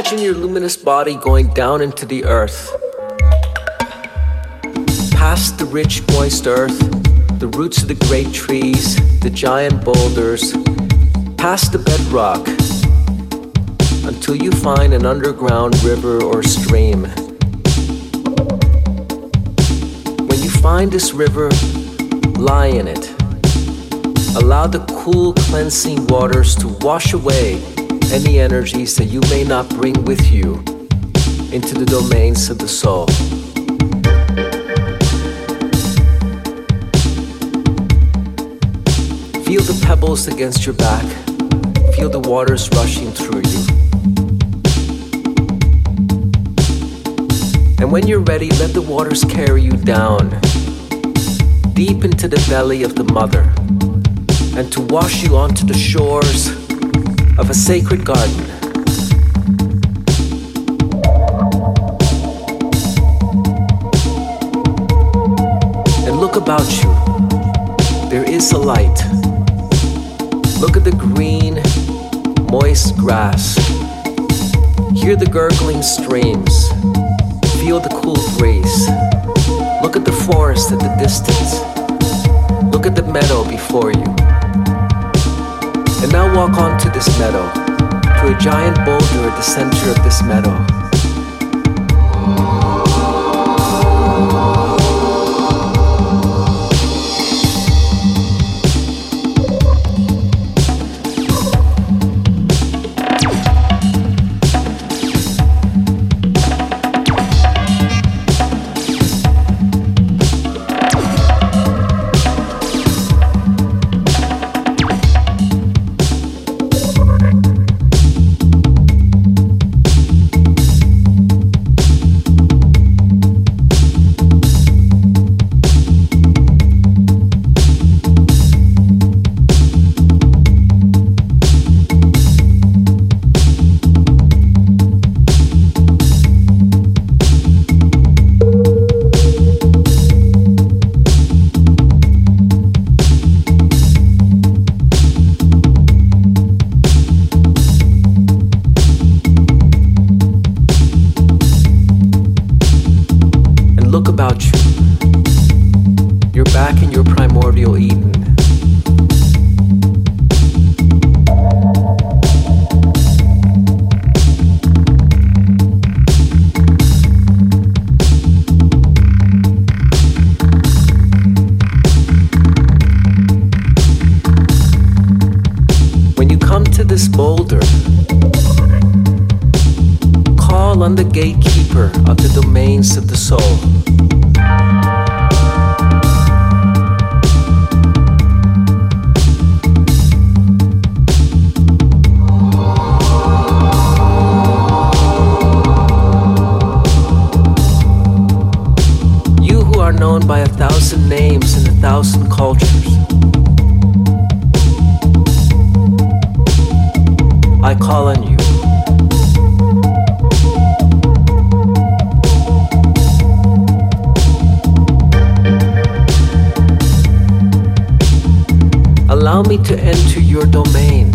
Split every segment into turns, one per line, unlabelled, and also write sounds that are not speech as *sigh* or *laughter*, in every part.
Imagine your luminous body going down into the earth. Past the rich, moist earth, the roots of the great trees, the giant boulders, past the bedrock, until you find an underground river or stream. When you find this river, lie in it. Allow the cool, cleansing waters to wash away any energies that you may not bring with you into the domains of the soul. Feel the pebbles against your back. Feel the waters rushing through you. And when you're ready, let the waters carry you down, deep into the belly of the mother, and to wash you onto the shores of a sacred garden. And look about you. There is a light. Look at the green, moist grass. Hear the gurgling streams. Feel the cool breeze. Look at the forest at the distance. Look at the meadow before you. And now walk onto this meadow, to a giant boulder at the center of this meadow.
domains of the
soul. to
enter your domain.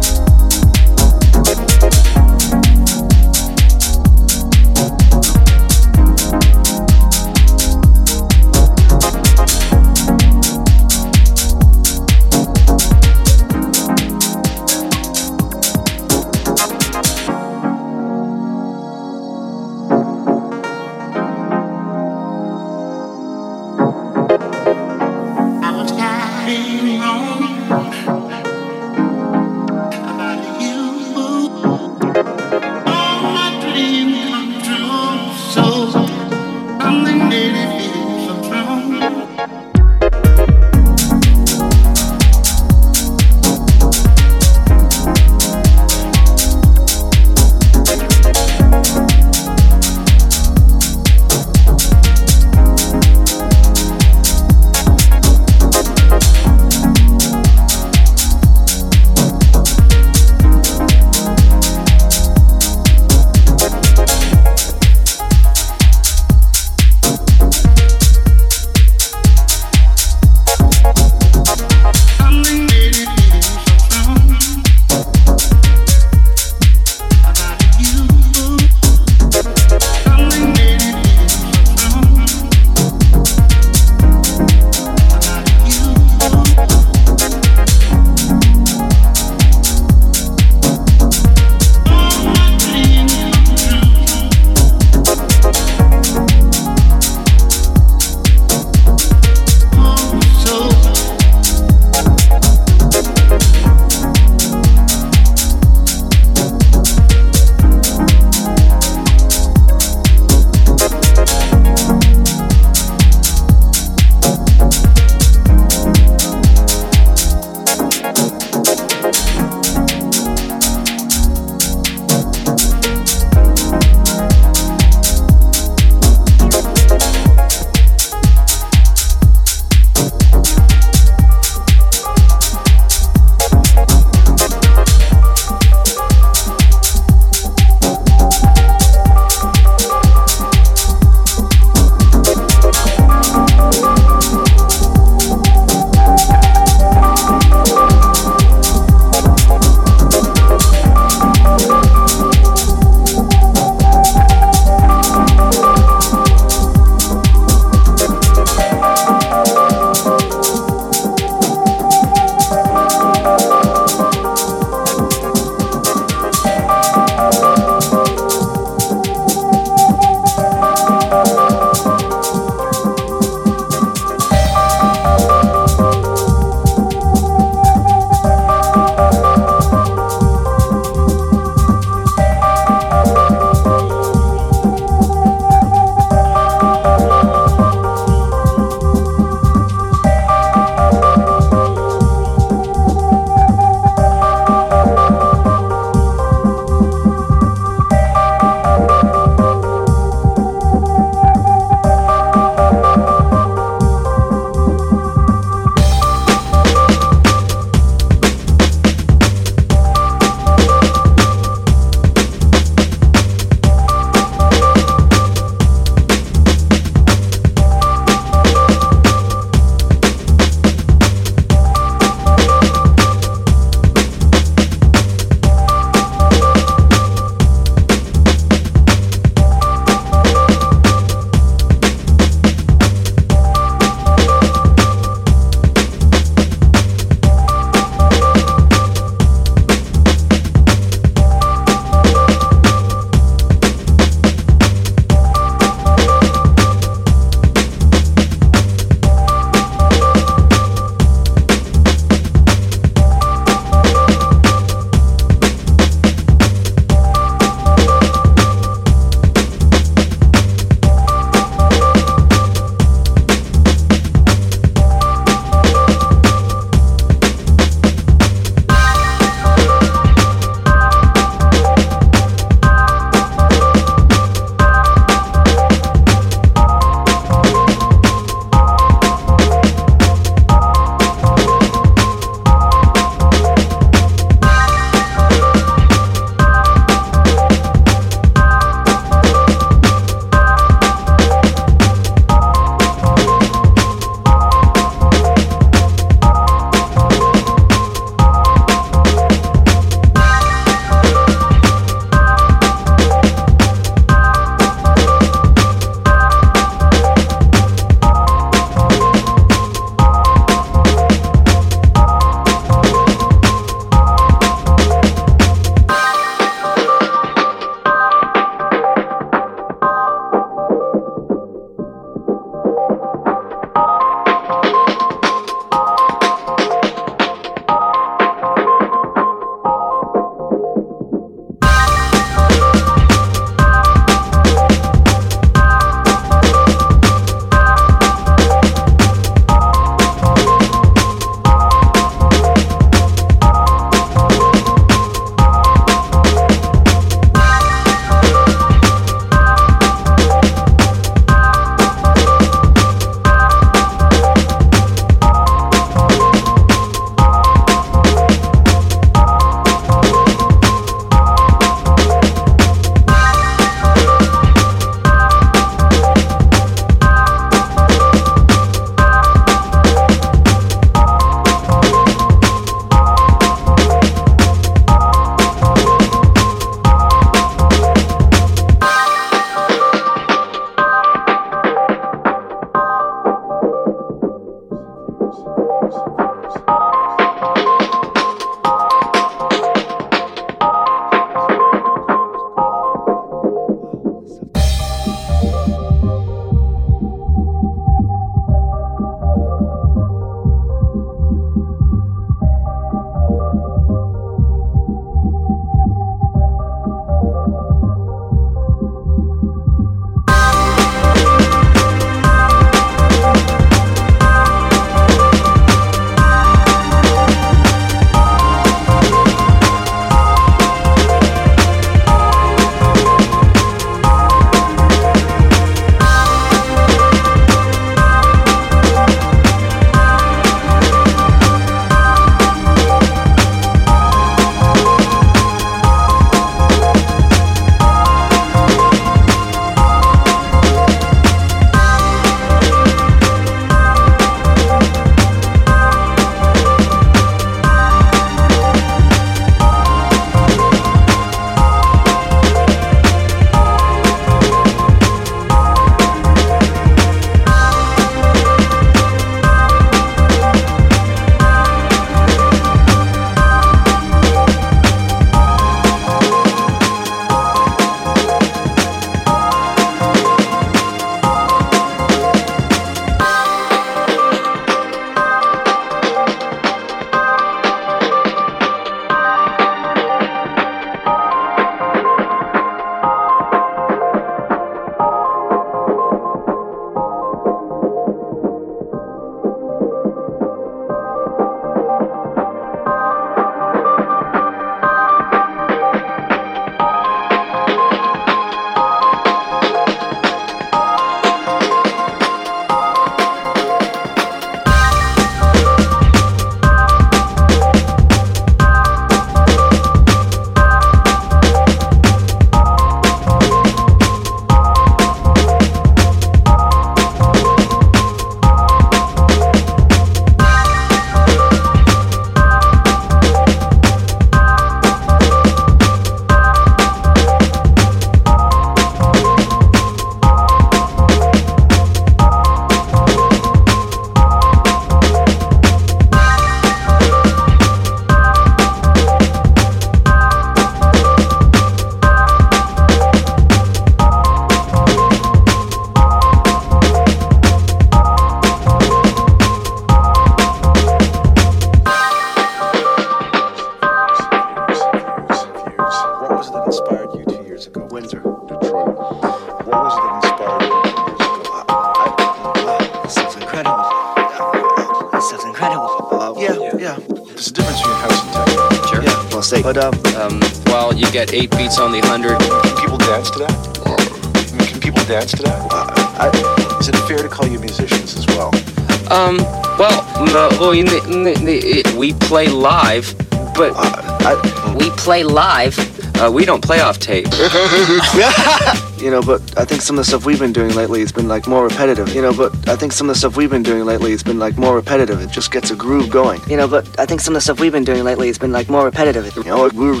we play live, but uh,
I,
we play live. Uh, we don't play off tape. *laughs*
you know, but I think some of the stuff we've been doing lately has been like more repetitive. You know, but I think some of the stuff we've been doing lately has been like more repetitive. It just gets a groove going. You know, but I think some of the stuff we've been doing lately has been like more repetitive. You know, a groove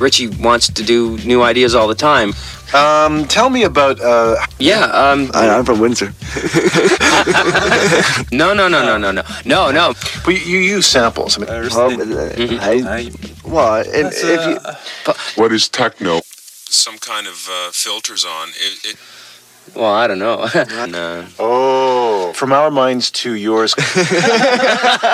Richie wants to do new ideas all the time.
Um, tell me about. Uh,
yeah, um,
I, am from Windsor. *laughs*
no, no, no, no, no, no, no, no
well, you, you use samples. I mean,
uh, I, well, and if you,
What is techno? Some kind of uh, filters on. It, it
Well, I don't know. *laughs* no.
oh, from our minds to yours. *laughs* *laughs*